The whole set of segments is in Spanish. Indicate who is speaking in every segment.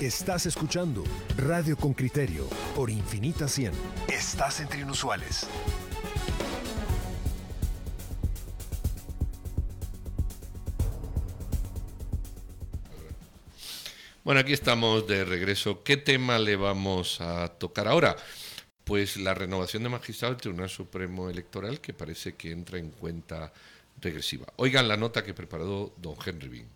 Speaker 1: Estás escuchando Radio con Criterio por Infinita 100. Estás entre inusuales.
Speaker 2: Bueno, aquí estamos de regreso. ¿Qué tema le vamos a tocar ahora? Pues la renovación de magistrado del Tribunal Supremo Electoral, que parece que entra en cuenta regresiva. Oigan la nota que preparó don Henry Bean.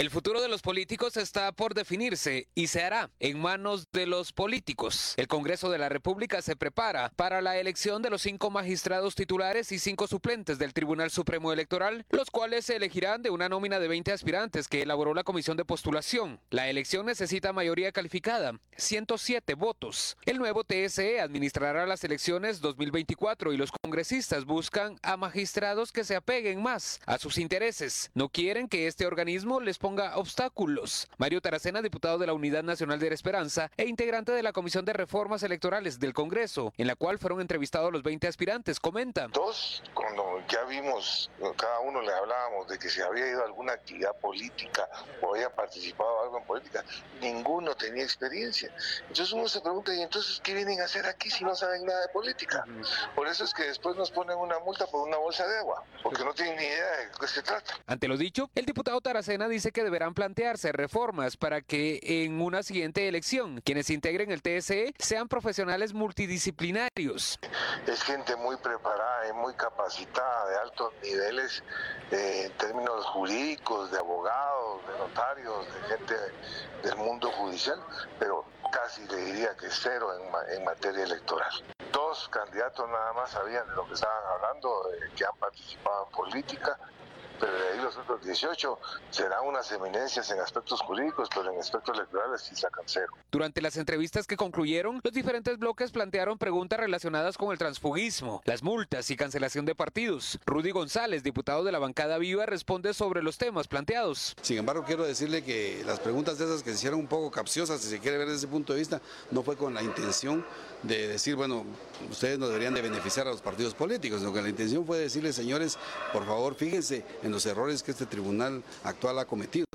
Speaker 3: El futuro de los políticos está por definirse y se hará en manos de los políticos. El Congreso de la República se prepara para la elección de los cinco magistrados titulares y cinco suplentes del Tribunal Supremo Electoral, los cuales se elegirán de una nómina de 20 aspirantes que elaboró la Comisión de Postulación. La elección necesita mayoría calificada, 107 votos. El nuevo TSE administrará las elecciones 2024 y los congresistas buscan a magistrados que se apeguen más a sus intereses. No quieren que este organismo les ponga obstáculos. Mario Taracena, diputado de la Unidad Nacional de la Esperanza e integrante de la Comisión de Reformas Electorales del Congreso, en la cual fueron entrevistados los 20 aspirantes, comenta.
Speaker 4: Dos, cuando ya vimos, cada uno le hablábamos de que si había ido a alguna actividad política o había participado algo en política, ninguno tenía experiencia. Entonces uno se pregunta, ¿y entonces qué vienen a hacer aquí si no saben nada de política? Por eso es que después nos ponen una multa por una bolsa de agua, porque no tienen ni idea de qué se trata.
Speaker 3: Ante lo dicho, el diputado Taracena dice que deberán plantearse reformas para que en una siguiente elección quienes integren el TSE sean profesionales multidisciplinarios.
Speaker 4: Es gente muy preparada y muy capacitada de altos niveles eh, en términos jurídicos, de abogados, de notarios, de gente del mundo judicial, pero casi le diría que cero en, en materia electoral dos candidatos nada más sabían de lo que estaban hablando, que han participado en política, pero de ahí los otros 18 serán unas eminencias en aspectos jurídicos, pero en aspectos electorales sí sacan cero.
Speaker 3: Durante las entrevistas que concluyeron, los diferentes bloques plantearon preguntas relacionadas con el transfugismo, las multas y cancelación de partidos. Rudy González, diputado de la bancada viva, responde sobre los temas planteados.
Speaker 5: Sin embargo, quiero decirle que las preguntas de esas que se hicieron un poco capciosas, si se quiere ver desde ese punto de vista, no fue con la intención de decir, bueno, ustedes no deberían de beneficiar a los partidos políticos, sino que la intención fue decirles, señores, por favor, fíjense en los errores que este tribunal actual ha cometido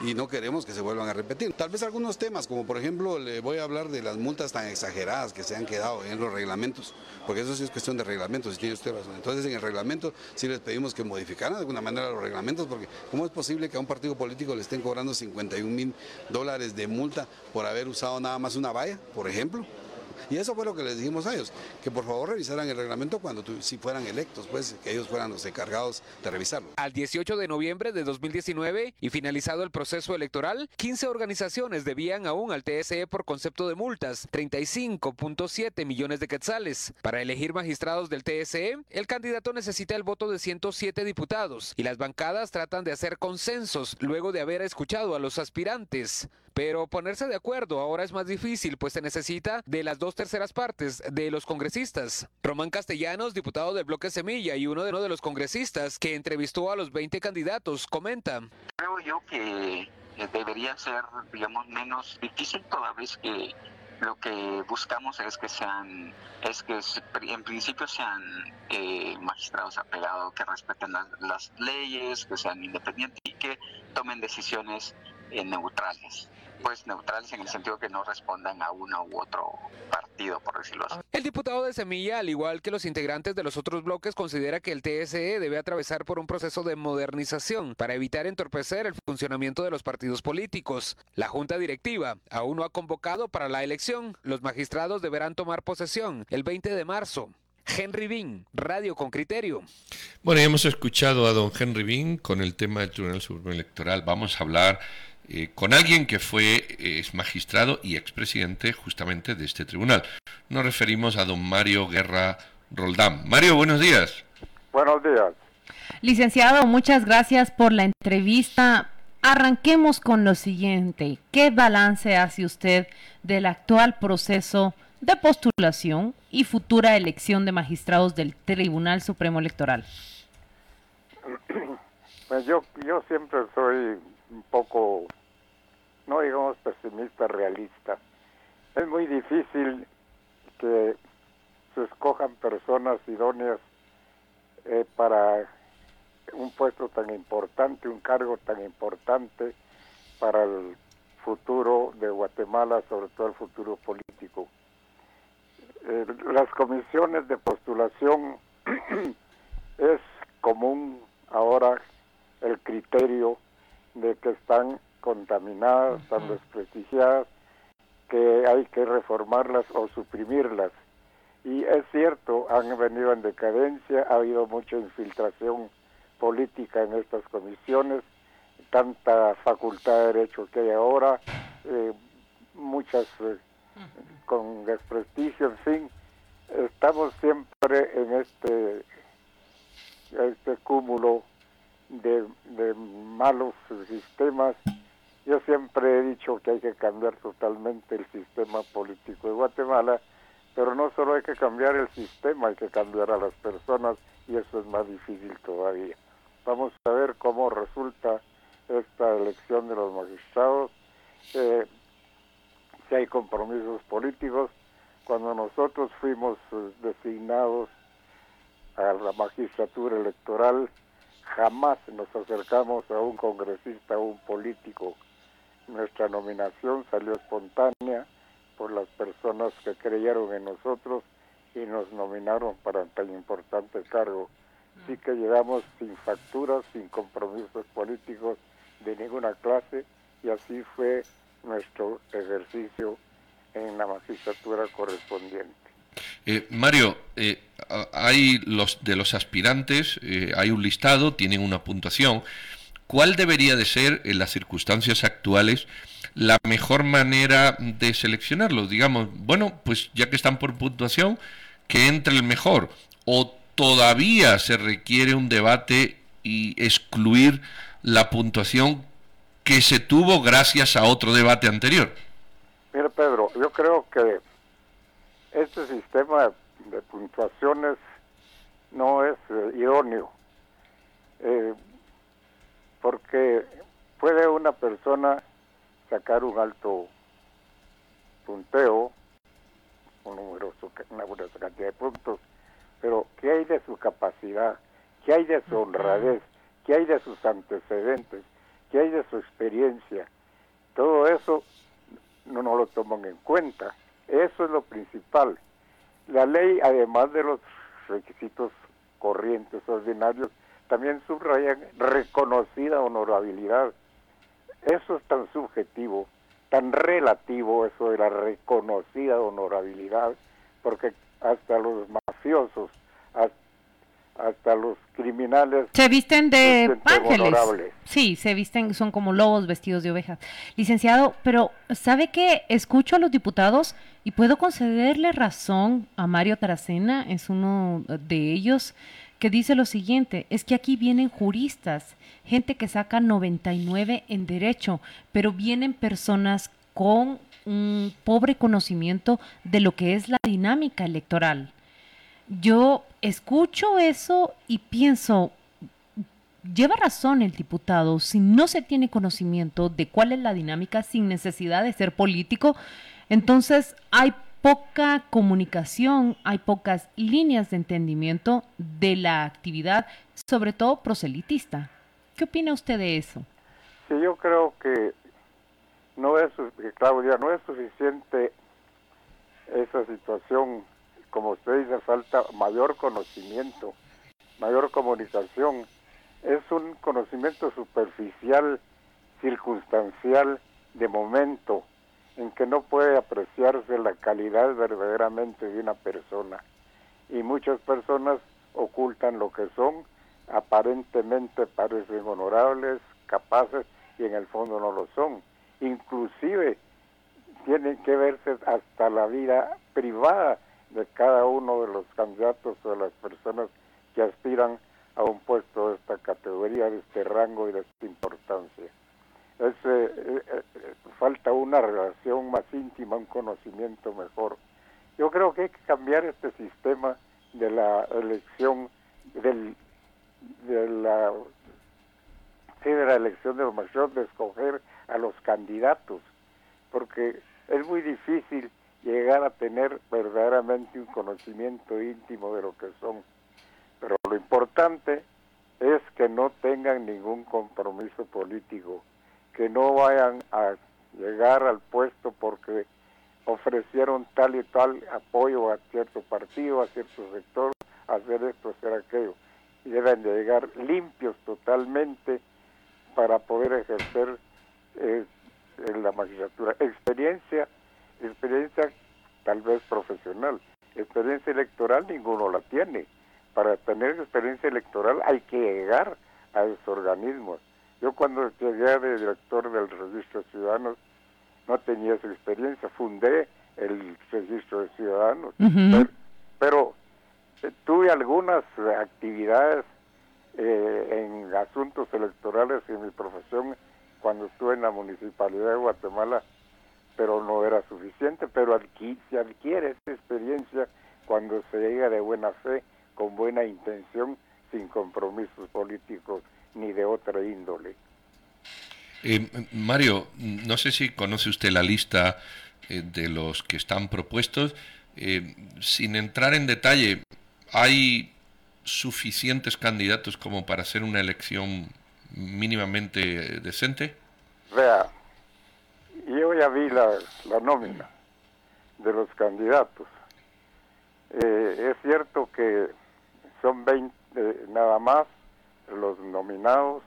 Speaker 5: y no queremos que se vuelvan a repetir. Tal vez algunos temas, como por ejemplo le voy a hablar de las multas tan exageradas que se han quedado en los reglamentos, porque eso sí es cuestión de reglamentos, si tiene usted razón. Entonces en el reglamento sí les pedimos que modificaran de alguna manera los reglamentos, porque ¿cómo es posible que a un partido político le estén cobrando 51 mil dólares de multa por haber usado nada más una valla, por ejemplo? Y eso fue lo que les dijimos a ellos, que por favor revisaran el reglamento cuando si fueran electos, pues que ellos fueran los encargados de revisarlo.
Speaker 3: Al 18 de noviembre de 2019 y finalizado el proceso electoral, 15 organizaciones debían aún al TSE por concepto de multas, 35.7 millones de quetzales. Para elegir magistrados del TSE, el candidato necesita el voto de 107 diputados y las bancadas tratan de hacer consensos luego de haber escuchado a los aspirantes. Pero ponerse de acuerdo ahora es más difícil, pues se necesita de las dos terceras partes de los congresistas. Román Castellanos, diputado del bloque Semilla y uno de, uno de los congresistas que entrevistó a los 20 candidatos, comenta.
Speaker 6: Creo yo que debería ser, digamos, menos difícil toda vez que lo que buscamos es que sean, es que en principio sean eh, magistrados apegados, que respeten las, las, leyes, que sean independientes y que tomen decisiones eh, neutrales pues neutrales en el sentido que no respondan a uno u otro partido, por decirlo así.
Speaker 3: El diputado de Semilla, al igual que los integrantes de los otros bloques, considera que el TSE debe atravesar por un proceso de modernización para evitar entorpecer el funcionamiento de los partidos políticos. La Junta Directiva aún no ha convocado para la elección. Los magistrados deberán tomar posesión el 20 de marzo. Henry Bean, Radio con Criterio.
Speaker 2: Bueno, hemos escuchado a don Henry Bean con el tema del Tribunal Supremo Electoral. Vamos a hablar eh, con alguien que fue es magistrado y expresidente justamente de este tribunal. Nos referimos a don Mario Guerra Roldán. Mario, buenos días.
Speaker 7: Buenos días.
Speaker 8: Licenciado, muchas gracias por la entrevista. Arranquemos con lo siguiente. ¿Qué balance hace usted del actual proceso de postulación y futura elección de magistrados del Tribunal Supremo Electoral?
Speaker 7: Pues yo, yo siempre soy un poco, no digamos pesimista, realista. Es muy difícil que se escojan personas idóneas eh, para un puesto tan importante, un cargo tan importante para el futuro de Guatemala, sobre todo el futuro político. Eh, las comisiones de postulación es común ahora el criterio de que están contaminadas, están desprestigiadas, que hay que reformarlas o suprimirlas. Y es cierto, han venido en decadencia, ha habido mucha infiltración política en estas comisiones, tanta facultad de derecho que hay ahora, eh, muchas eh, con desprestigio, en fin, estamos siempre en este, este cúmulo de, de malos sistemas. Yo siempre he dicho que hay que cambiar totalmente el sistema político de Guatemala, pero no solo hay que cambiar el sistema, hay que cambiar a las personas y eso es más difícil todavía. Vamos a ver cómo resulta esta elección de los magistrados, eh, si hay compromisos políticos. Cuando nosotros fuimos eh, designados a la magistratura electoral, jamás nos acercamos a un congresista, a un político. Nuestra nominación salió espontánea por las personas que creyeron en nosotros y nos nominaron para tan importante cargo. Así que llegamos sin facturas, sin compromisos políticos de ninguna clase y así fue nuestro ejercicio en la magistratura correspondiente.
Speaker 2: Eh, Mario, eh, hay los de los aspirantes, eh, hay un listado, tienen una puntuación. ¿Cuál debería de ser, en las circunstancias actuales, la mejor manera de seleccionarlos? Digamos, bueno, pues ya que están por puntuación, que entre el mejor. ¿O todavía se requiere un debate y excluir la puntuación que se tuvo gracias a otro debate anterior?
Speaker 7: Mira, Pedro, yo creo que este sistema de puntuaciones no es eh, idóneo, eh, porque puede una persona sacar un alto punteo, un numeroso, una buena cantidad de puntos, pero ¿qué hay de su capacidad? ¿Qué hay de su honradez? ¿Qué hay de sus antecedentes? ¿Qué hay de su experiencia? Todo eso no, no lo toman en cuenta. Eso es lo principal. La ley, además de los requisitos corrientes, ordinarios, también subrayan reconocida honorabilidad. Eso es tan subjetivo, tan relativo eso de la reconocida honorabilidad, porque hasta los mafiosos, hasta, los criminales
Speaker 8: se visten de ángeles. Sí, se visten, son como lobos vestidos de ovejas. Licenciado, pero ¿sabe que escucho a los diputados y puedo concederle razón a Mario Taracena, es uno de ellos, que dice lo siguiente, es que aquí vienen juristas, gente que saca 99 en derecho, pero vienen personas con un pobre conocimiento de lo que es la dinámica electoral. Yo escucho eso y pienso, lleva razón el diputado, si no se tiene conocimiento de cuál es la dinámica sin necesidad de ser político, entonces hay poca comunicación, hay pocas líneas de entendimiento de la actividad, sobre todo proselitista. ¿Qué opina usted de eso?
Speaker 7: Sí, yo creo que no es, Claudia, no es suficiente esa situación, como usted dice, falta mayor conocimiento, mayor comunicación. Es un conocimiento superficial, circunstancial, de momento, en que no puede apreciarse la calidad verdaderamente de una persona. Y muchas personas ocultan lo que son, aparentemente parecen honorables, capaces, y en el fondo no lo son inclusive tienen que verse hasta la vida privada de cada uno de los candidatos o de las personas que aspiran a un puesto de esta categoría, de este rango y de esta importancia. Es, eh, eh, falta una relación más íntima, un conocimiento mejor. Yo creo que hay que cambiar este sistema de la elección del, de la sí, de la elección de los de escoger a los candidatos, porque es muy difícil llegar a tener verdaderamente un conocimiento íntimo de lo que son. Pero lo importante es que no tengan ningún compromiso político, que no vayan a llegar al puesto porque ofrecieron tal y tal apoyo a cierto partido, a cierto sector, hacer esto, hacer aquello. Y deben de llegar limpios totalmente para poder ejercer eh, en la magistratura. Experiencia, experiencia tal vez profesional, experiencia electoral ninguno la tiene. Para tener experiencia electoral hay que llegar a esos organismos. Yo cuando llegué de director del registro de ciudadanos no tenía esa experiencia, fundé el registro de ciudadanos, pero, eh, tuve algunas actividades eh, en asuntos electorales en mi profesión cuando estuve en la municipalidad de Guatemala, pero no era suficiente, pero se adquiere esa experiencia cuando se llega de buena fe, con buena intención, sin compromisos políticos ni de otra índole.
Speaker 2: Eh, Mario, no sé si conoce usted la lista eh, de los que están propuestos. Eh, sin entrar en detalle, ¿hay suficientes candidatos como para hacer una elección mínimamente decente?
Speaker 7: Vea, yo ya vi la, nómina de los candidatos. es cierto que son 20 nada más los nominados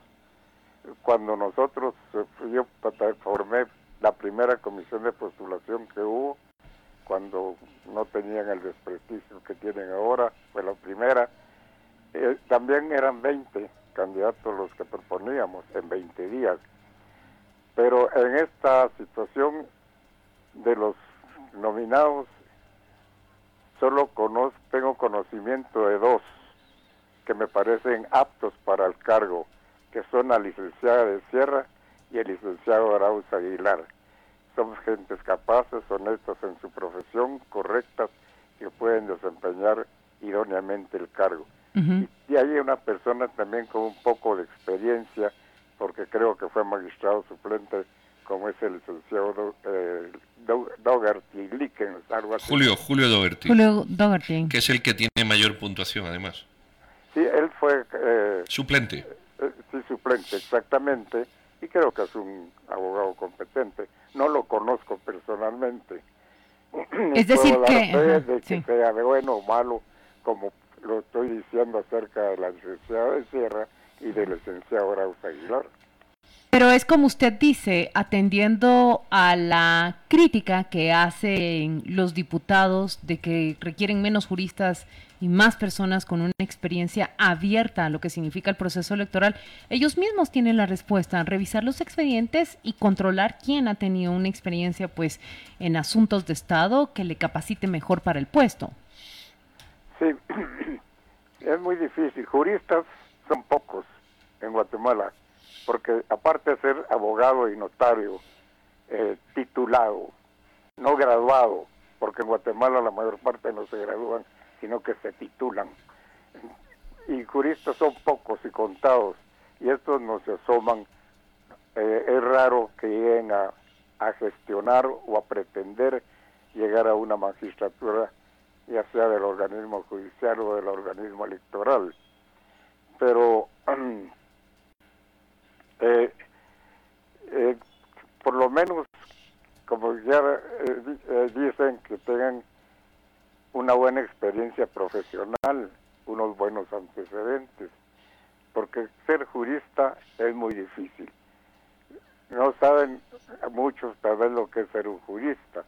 Speaker 7: cuando nosotros, eh, yo formé la primera comisión de postulación que hubo, cuando no tenían el desprestigio que tienen ahora, fue la primera, eh, también eran 20 candidatos los que proponíamos en 20 días. Pero en esta situación de los nominados, solo conozco, tengo conocimiento de dos que me parecen aptos para el cargo que son la licenciada de Sierra y el licenciado Arauz Aguilar. Son gentes capaces, honestas en su profesión, correctas, que pueden desempeñar idóneamente el cargo. y, hay una persona también con un poco de experiencia, porque creo que fue magistrado suplente, como es el licenciado eh, Dougherty algo así.
Speaker 2: Julio, Julio Dougherty.
Speaker 8: Julio Dougherty.
Speaker 2: Que es el que tiene mayor puntuación, además.
Speaker 7: Sí, él fue...
Speaker 2: Eh, suplente
Speaker 7: eh, sí, suplente, exactamente, y creo que es un abogado competente. No lo conozco personalmente.
Speaker 8: Es decir, que,
Speaker 7: de que sea de bueno o malo, como lo estoy diciendo acerca de la licenciada de Sierra y del licenciado Arauz Aguilar.
Speaker 8: Pero es como usted dice, atendiendo a la crítica que hacen los diputados de que requieren menos juristas y más personas con una experiencia abierta a lo que significa el proceso electoral, ellos mismos tienen la respuesta, revisar los expedientes y controlar quién ha tenido una experiencia pues en asuntos de Estado que le capacite mejor para el puesto.
Speaker 7: Sí, es muy difícil. Juristas son pocos en Guatemala, porque aparte de ser abogado y notario, eh, titulado, no graduado, porque en Guatemala la mayor parte no se gradúan sino que se titulan. Y juristas son pocos y contados, y estos no se asoman. Eh, es raro que lleguen a, a gestionar o a pretender llegar a una magistratura, ya sea del organismo judicial o del organismo electoral. Pero eh, eh, por lo menos, como ya dicen, que tengan una buena experiencia profesional, unos buenos antecedentes, porque ser jurista es muy difícil. No saben muchos tal vez lo que es ser un jurista,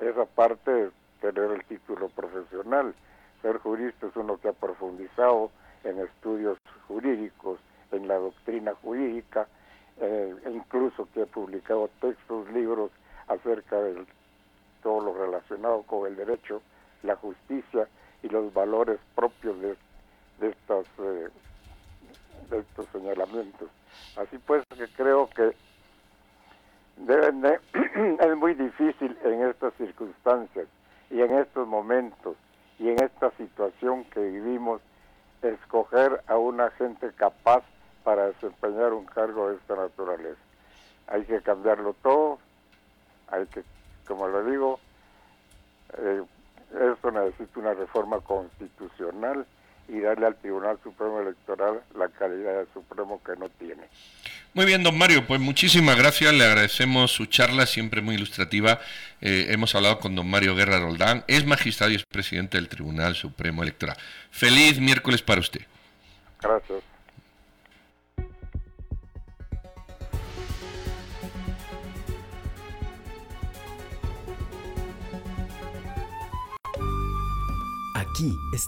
Speaker 7: esa parte de tener el título profesional. Ser jurista es uno que ha profundizado en estudios jurídicos, en la doctrina jurídica, eh, e incluso que ha publicado textos, libros acerca de todo lo relacionado con el derecho la justicia y los valores propios de, eh, estos señalamientos. Así pues que creo que es muy difícil en estas circunstancias y en estos momentos y en esta situación que vivimos escoger a una gente capaz para desempeñar un cargo de esta naturaleza. Hay que cambiarlo todo, hay que, como le digo, Eh, eso necesita una reforma constitucional y darle al Tribunal Supremo Electoral la calidad de Supremo que no tiene.
Speaker 2: Muy bien, don Mario, pues muchísimas gracias, le agradecemos su charla, siempre muy ilustrativa. Eh, hemos hablado con don Mario Guerra Roldán, es magistrado y es presidente del Tribunal Supremo Electoral. Feliz miércoles para usted.
Speaker 7: Gracias.
Speaker 1: Aquí está.